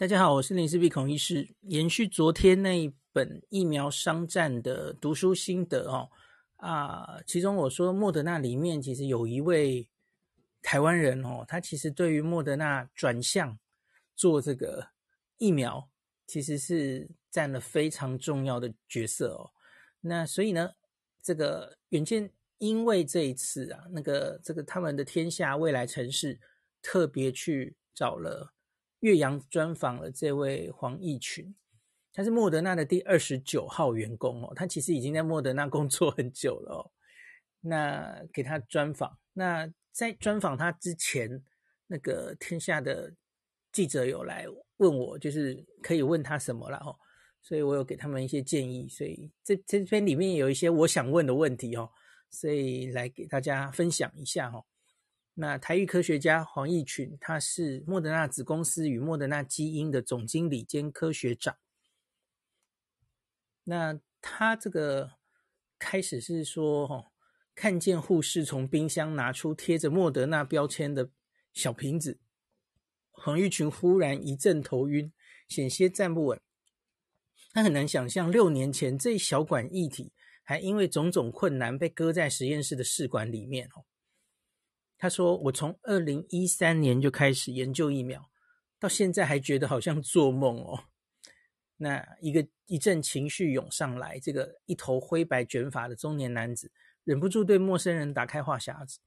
大家好，我是林氏璧孔医师。延续昨天那一本疫苗商战的读书心得哦，啊，其中我说莫德纳里面其实有一位台湾人哦，他其实对于莫德纳转向做这个疫苗，其实是占了非常重要的角色哦。那所以呢，这个远见因为这一次啊，那个这个他们的天下未来城市特别去找了。岳阳专访了这位黄奕群，他是莫德纳的第二十九号员工哦，他其实已经在莫德纳工作很久了哦。那给他专访，那在专访他之前，那个天下的记者有来问我，就是可以问他什么了哦，所以我有给他们一些建议，所以这这篇里面有一些我想问的问题哦，所以来给大家分享一下哦。那台裔科学家黄义群，他是莫德纳子公司与莫德纳基因的总经理兼科学长。那他这个开始是说，哈，看见护士从冰箱拿出贴着莫德纳标签的小瓶子，黄义群忽然一阵头晕，险些站不稳。他很难想象，六年前这一小管液体还因为种种困难被搁在实验室的试管里面，哦。他说：“我从二零一三年就开始研究疫苗，到现在还觉得好像做梦哦。”那一个一阵情绪涌上来，这个一头灰白卷发的中年男子忍不住对陌生人打开话匣子：“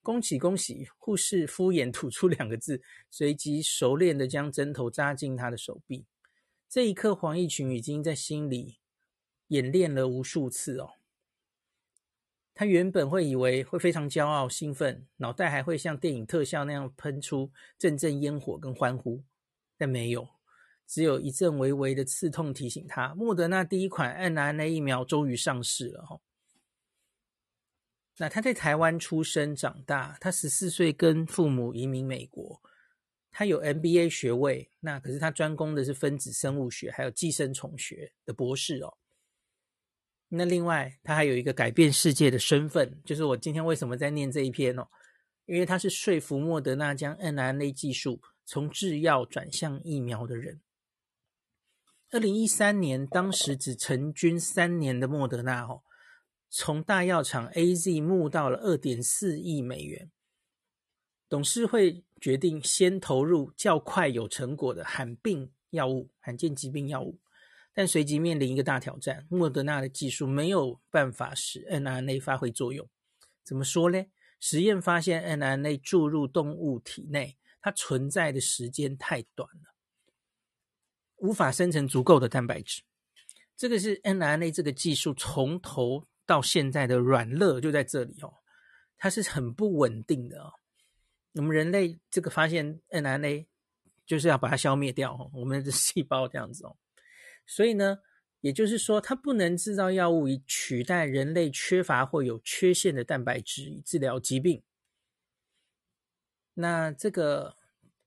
恭喜恭喜！”护士敷衍吐出两个字，随即熟练地将针头扎进他的手臂。这一刻，黄奕群已经在心里演练了无数次哦。他原本会以为会非常骄傲、兴奋，脑袋还会像电影特效那样喷出阵阵烟火跟欢呼，但没有，只有一阵微微的刺痛提醒他，莫德纳第一款 mRNA 疫苗终于上市了哈。那他在台湾出生长大，他十四岁跟父母移民美国，他有 MBA 学位，那可是他专攻的是分子生物学还有寄生虫学的博士哦。那另外，他还有一个改变世界的身份，就是我今天为什么在念这一篇哦？因为他是说服莫德纳将 mRNA 技术从制药转向疫苗的人。二零一三年，当时只成军三年的莫德纳哦，从大药厂 AZ 募到了二点四亿美元，董事会决定先投入较快有成果的罕病药物、罕见疾病药物。但随即面临一个大挑战，莫德纳的技术没有办法使 n r n a 发挥作用。怎么说呢？实验发现 n r n a 注入动物体内，它存在的时间太短了，无法生成足够的蛋白质。这个是 n r n a 这个技术从头到现在的软肋就在这里哦，它是很不稳定的哦。我们人类这个发现 n r n a 就是要把它消灭掉哦，我们的细胞这样子哦。所以呢，也就是说，它不能制造药物以取代人类缺乏或有缺陷的蛋白质以治疗疾病。那这个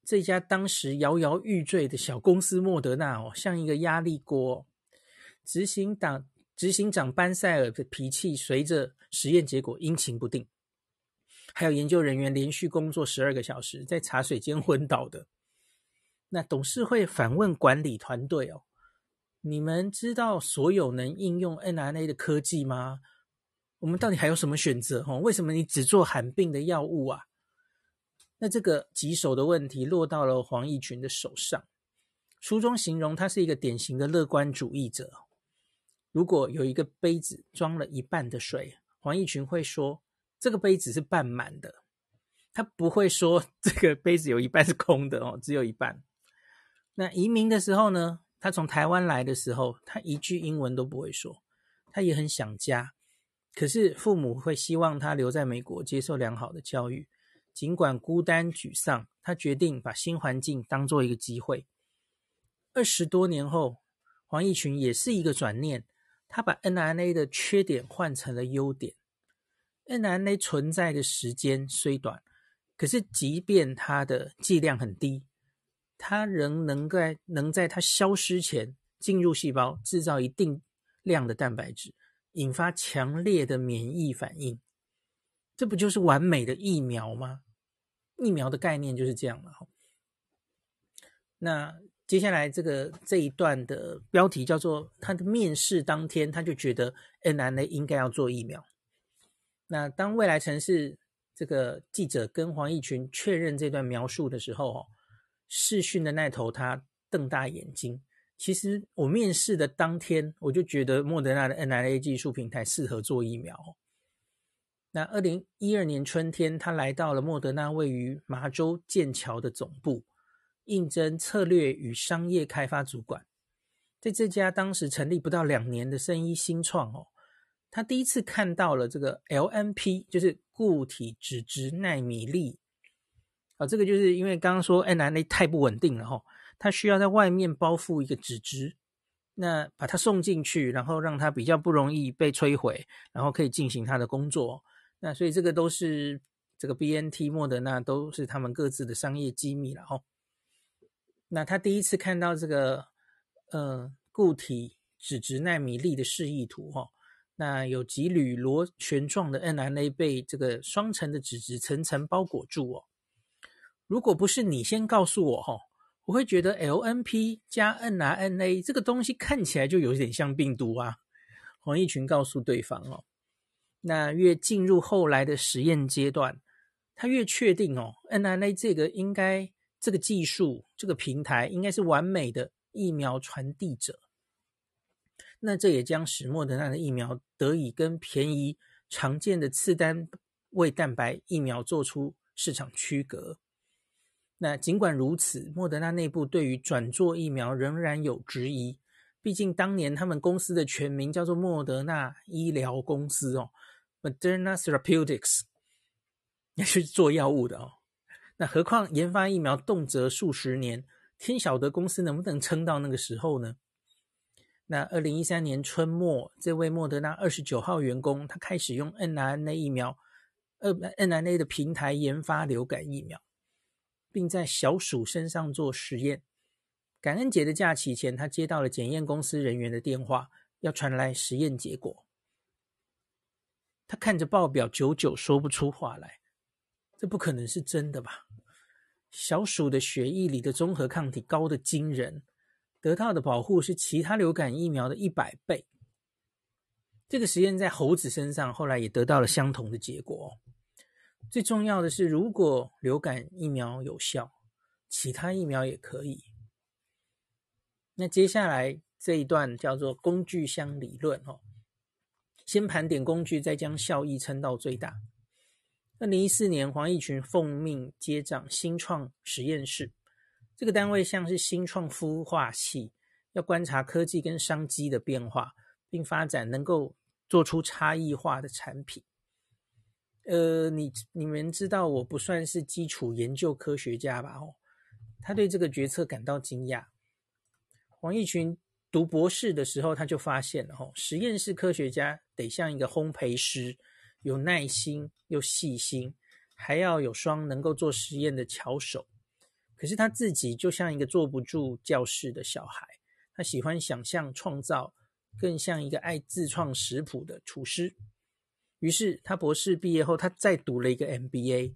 这家当时摇摇欲坠的小公司莫德纳哦，像一个压力锅。执行党执行长班塞尔的脾气随着实验结果阴晴不定，还有研究人员连续工作十二个小时在茶水间昏倒的。那董事会反问管理团队哦。你们知道所有能应用 n r n a 的科技吗？我们到底还有什么选择？哦，为什么你只做罕病的药物啊？那这个棘手的问题落到了黄奕群的手上。书中形容他是一个典型的乐观主义者。如果有一个杯子装了一半的水，黄奕群会说这个杯子是半满的，他不会说 这个杯子有一半是空的哦，只有一半。那移民的时候呢？他从台湾来的时候，他一句英文都不会说，他也很想家，可是父母会希望他留在美国接受良好的教育。尽管孤单沮丧，他决定把新环境当做一个机会。二十多年后，黄义群也是一个转念，他把 NNA 的缺点换成了优点。NNA 存在的时间虽短，可是即便它的剂量很低。它仍能在能在它消失前进入细胞，制造一定量的蛋白质，引发强烈的免疫反应。这不就是完美的疫苗吗？疫苗的概念就是这样了。那接下来这个这一段的标题叫做“他的面试当天，他就觉得 mRNA 应该要做疫苗”。那当未来城市这个记者跟黄奕群确认这段描述的时候，哦，视讯的那头他瞪大眼睛。其实我面试的当天，我就觉得莫德纳的 mRNA 技术平台适合做疫苗。那二零一二年春天，他来到了莫德纳位于麻州剑桥的总部，应征策略与商业开发主管。在这家当时成立不到两年的生医新创哦。他第一次看到了这个 LNP，就是固体脂质奈米粒啊，这个就是因为刚刚说 mRNA 太不稳定了哈，它需要在外面包覆一个脂质，那把它送进去，然后让它比较不容易被摧毁，然后可以进行它的工作。那所以这个都是这个 BNT、莫德纳都是他们各自的商业机密了哈。那他第一次看到这个呃固体脂质纳米粒的示意图哈。那有几缕螺旋状的 mRNA 被这个双层的脂质层层包裹住哦。如果不是你先告诉我哈，我会觉得 LNP 加 nRNA 这个东西看起来就有点像病毒啊。黄义群告诉对方哦，那越进入后来的实验阶段，他越确定哦，nRNA 这个应该这个技术这个平台应该是完美的疫苗传递者。那这也将使莫德纳的疫苗得以跟便宜常见的次单位蛋白疫苗做出市场区隔。那尽管如此，莫德纳内部对于转做疫苗仍然有质疑。毕竟当年他们公司的全名叫做莫德纳医疗公司哦，Moderna Therapeutics，那是做药物的哦。那何况研发疫苗动辄数十年，天晓得公司能不能撑到那个时候呢？那二零一三年春末，这位莫德纳二十九号员工，他开始用 n r n a 疫苗，呃 n r n a 的平台研发流感疫苗，并在小鼠身上做实验。感恩节的假期前，他接到了检验公司人员的电话，要传来实验结果。他看着报表，久久说不出话来。这不可能是真的吧？小鼠的血液里的综合抗体高得惊人。得到的保护是其他流感疫苗的一百倍。这个实验在猴子身上，后来也得到了相同的结果。最重要的是，如果流感疫苗有效，其他疫苗也可以。那接下来这一段叫做工具箱理论哦，先盘点工具，再将效益撑到最大。二零一四年，黄奕群奉命接掌新创实验室。这个单位像是新创孵化器，要观察科技跟商机的变化，并发展能够做出差异化的产品。呃，你你们知道我不算是基础研究科学家吧？哦，他对这个决策感到惊讶。黄义群读博士的时候，他就发现了，哦，实验室科学家得像一个烘焙师，有耐心又细心，还要有双能够做实验的巧手。可是他自己就像一个坐不住教室的小孩，他喜欢想象创造，更像一个爱自创食谱的厨师。于是他博士毕业后，他再读了一个 MBA。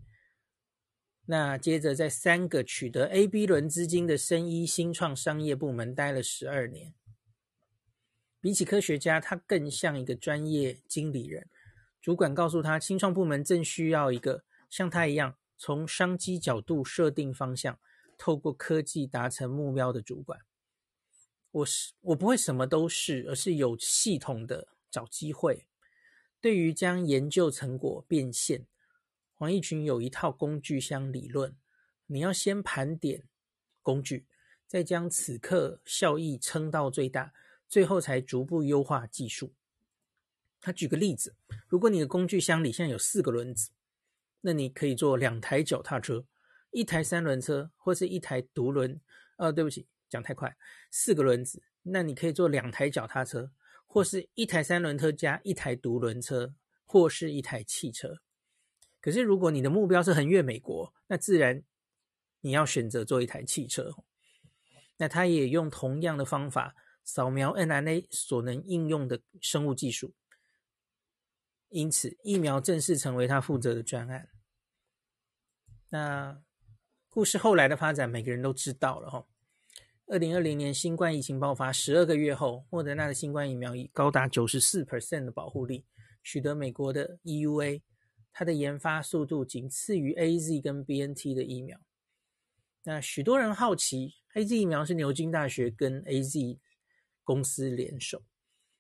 那接着在三个取得 A、B 轮资金的生医新创商业部门待了十二年。比起科学家，他更像一个专业经理人。主管告诉他，新创部门正需要一个像他一样从商机角度设定方向。透过科技达成目标的主管，我是我不会什么都是，而是有系统的找机会。对于将研究成果变现，黄奕群有一套工具箱理论。你要先盘点工具，再将此刻效益撑到最大，最后才逐步优化技术。他举个例子，如果你的工具箱里现在有四个轮子，那你可以做两台脚踏车。一台三轮车或是一台独轮，呃，对不起，讲太快，四个轮子，那你可以做两台脚踏车，或是一台三轮车加一台独轮车，或是一台汽车。可是如果你的目标是横越美国，那自然你要选择做一台汽车。那他也用同样的方法扫描 mRNA 所能应用的生物技术，因此疫苗正式成为他负责的专案。那。故事后来的发展，每个人都知道了哈。二零二零年新冠疫情爆发十二个月后，莫德纳的新冠疫苗以高达九十四 percent 的保护力，取得美国的 EUA。它的研发速度仅次于 AZ 跟 BNT 的疫苗。那许多人好奇，AZ 疫苗是牛津大学跟 AZ 公司联手，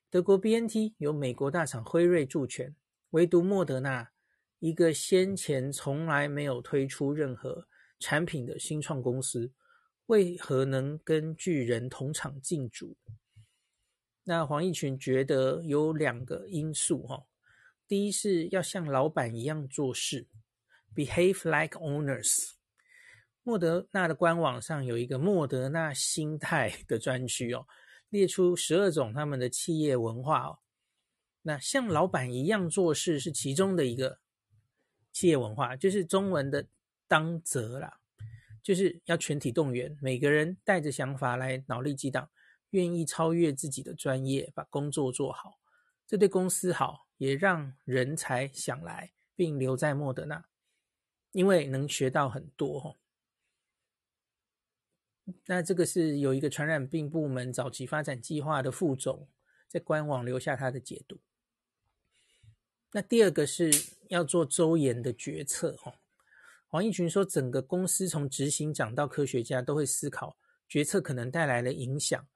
德国 BNT 由美国大厂辉瑞助权，唯独莫德纳一个先前从来没有推出任何产品的新创公司。为何能跟巨人同场竞逐？那黄奕群觉得有两个因素哈。第一是要像老板一样做事，behave like owners。莫德纳的官网上有一个莫德纳心态的专区哦，列出十二种他们的企业文化哦。那像老板一样做事是其中的一个企业文化，就是中文的当责啦。就是要全体动员，每个人带着想法来脑力激荡，愿意超越自己的专业，把工作做好。这对公司好，也让人才想来并留在莫德纳，因为能学到很多。那这个是有一个传染病部门早期发展计划的副总在官网留下他的解读。那第二个是要做周延的决策，黄义群说：“整个公司从执行长到科学家都会思考决策可能带来的影响，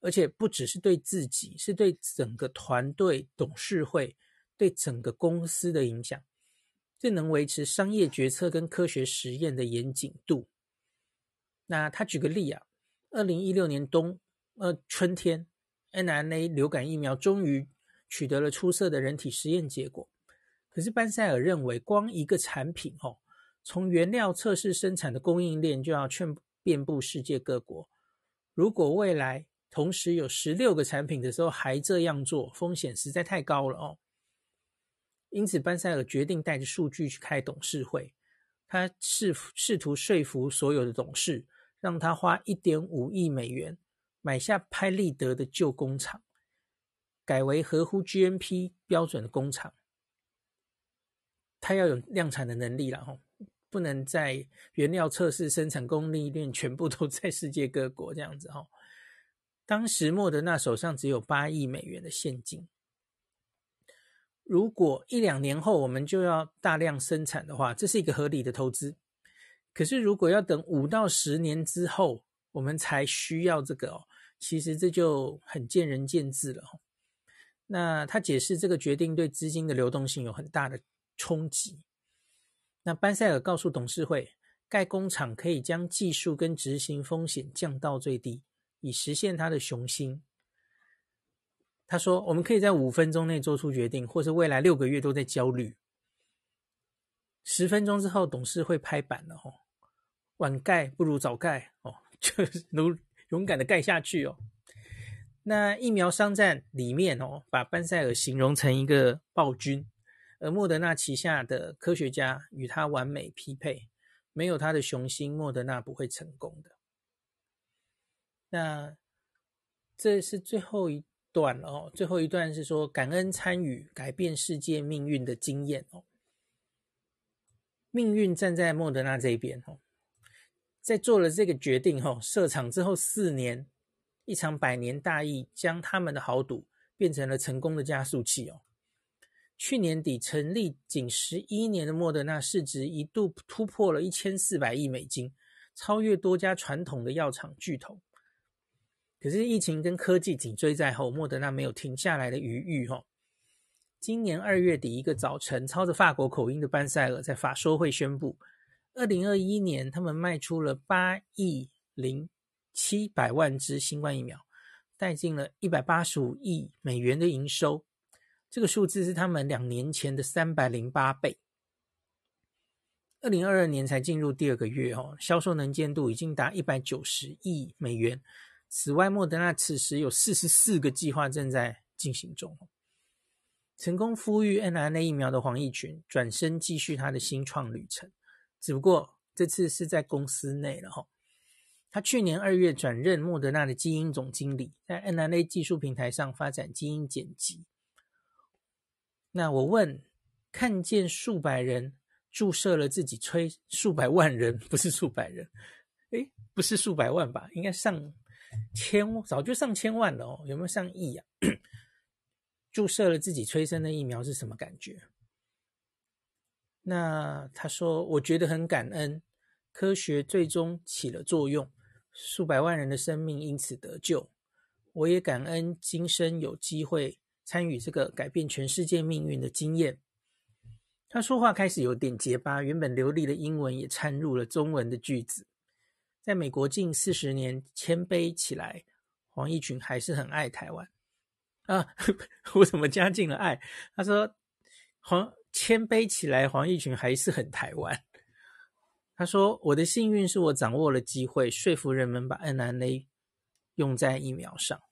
而且不只是对自己，是对整个团队、董事会、对整个公司的影响。这能维持商业决策跟科学实验的严谨度。”那他举个例啊，二零一六年冬呃春天，mRNA 流感疫苗终于取得了出色的人体实验结果。可是班塞尔认为，光一个产品哦。从原料测试生产的供应链就要遍遍布世界各国。如果未来同时有十六个产品的时候还这样做，风险实在太高了哦。因此，班塞尔决定带着数据去开董事会。他试试图说服所有的董事，让他花一点五亿美元买下拍立得的旧工厂，改为合乎 GMP 标准的工厂。他要有量产的能力了吼。不能在原料测试、生产供应链全部都 在世界各国这样子哈。当时莫德纳手上只有八亿美元的现金，如果一两年后我们就要大量生产的话，这是一个合理的投资。可是如果要等五到十年之后我们才需要这个哦，其实这就很见仁见智了。那他解释这个决定对资金的流动性有很大的冲击。那班塞尔告诉董事会，盖工厂可以将技术跟执行风险降到最低，以实现他的雄心。他说：“我们可以在五分钟内做出决定，或是未来六个月都在焦虑。十分钟之后，董事会拍板了哦，晚盖不如早盖哦，就是勇勇敢的盖下去哦。那疫苗商战里面哦，把班塞尔形容成一个暴君。”而莫德纳旗下的科学家与他完美匹配，没有他的雄心，莫德纳不会成功的。那这是最后一段哦，最后一段是说感恩参与改变世界命运的经验哦，命运站在莫德纳这边哦，在做了这个决定后，设厂之后四年，一场百年大疫将他们的豪赌变成了成功的加速器哦。去年底成立仅十一年的莫德纳市值一度突破了一千四百亿美金，超越多家传统的药厂巨头。可是疫情跟科技紧追在后，莫德纳没有停下来的余裕。哈，今年二月底一个早晨，操着法国口音的班塞尔在法说会宣布，二零二一年他们卖出了八亿零七百万支新冠疫苗，带进了一百八十五亿美元的营收。这个数字是他们两年前的三百零八倍。二零二二年才进入第二个月哦，销售能见度已经达一百九十亿美元。此外，莫德纳此时有四十四个计划正在进行中。成功孵育 mRNA 疫苗的黄义群转身继续他的新创旅程，只不过这次是在公司内了哈。他去年二月转任莫德纳的基因总经理，在 mRNA 技术平台上发展基因剪辑。那我问，看见数百人注射了自己催数百万人，不是数百人，诶，不是数百万吧？应该上千，早就上千万了哦。有没有上亿啊？注射了自己催生的疫苗是什么感觉？那他说，我觉得很感恩，科学最终起了作用，数百万人的生命因此得救。我也感恩今生有机会参与这个改变全世界命运的经验。他说话开始有点结巴，原本流利的英文也掺入了中文的句子。在美国近四十年，谦卑起来，黄义群还是很爱台湾啊！我怎么加进了爱？他说黄谦卑起来，黄义群还是很台湾。他说我的幸运是我掌握了机会，说服人们把 mRNA 用在疫苗上。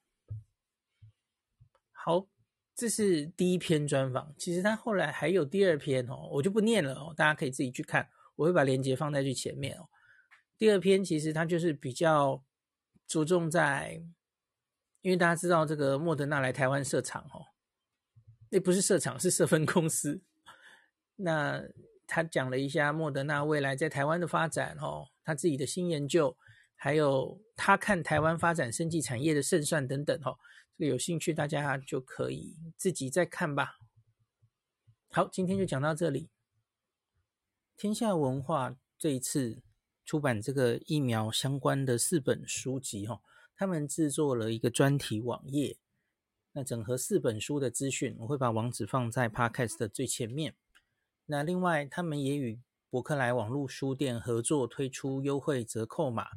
好。这是第一篇专访，其实他后来还有第二篇哦，我就不念了哦，大家可以自己去看，我会把链接放在最前面哦。第二篇其实他就是比较着重在，因为大家知道这个莫德纳来台湾设厂哦，那不是设厂，是设分公司。那他讲了一下莫德纳未来在台湾的发展哦，他自己的新研究，还有他看台湾发展生技产业的胜算等等哦。这个有兴趣，大家就可以自己再看吧。好，今天就讲到这里。天下文化这一次出版这个疫苗相关的四本书籍，哈，他们制作了一个专题网页，那整合四本书的资讯，我会把网址放在 Podcast 的最前面。那另外，他们也与博克莱网络书店合作推出优惠折扣码。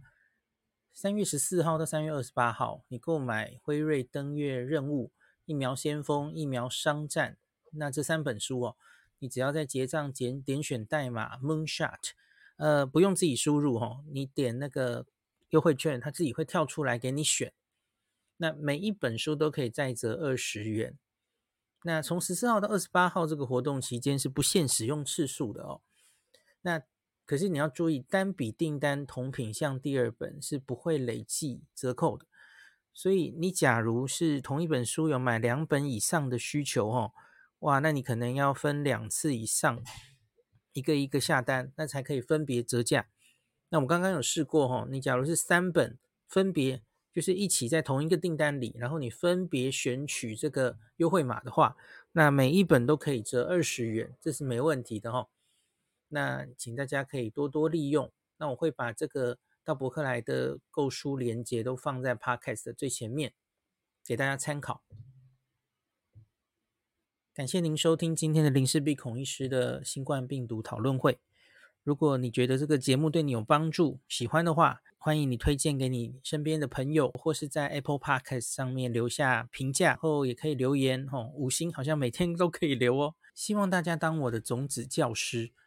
三月十四号到三月二十八号，你购买辉瑞登月任务、疫苗先锋、疫苗商战，那这三本书哦，你只要在结账点点选代码 Moonshot，呃，不用自己输入哦，你点那个优惠券，它自己会跳出来给你选。那每一本书都可以再折二十元。那从十四号到二十八号这个活动期间是不限使用次数的哦。那可是你要注意，单笔订单同品项第二本是不会累计折扣的。所以你假如是同一本书有买两本以上的需求哦，哇，那你可能要分两次以上，一个一个下单，那才可以分别折价。那我刚刚有试过哦，你假如是三本分别就是一起在同一个订单里，然后你分别选取这个优惠码的话，那每一本都可以折二十元，这是没问题的哦。那请大家可以多多利用。那我会把这个到博客来的购书链接都放在 Podcast 的最前面，给大家参考。感谢您收听今天的林氏璧孔医师的新冠病毒讨论会。如果你觉得这个节目对你有帮助，喜欢的话，欢迎你推荐给你身边的朋友，或是在 Apple Podcast 上面留下评价，后也可以留言哦，五星好像每天都可以留哦。希望大家当我的种子教师。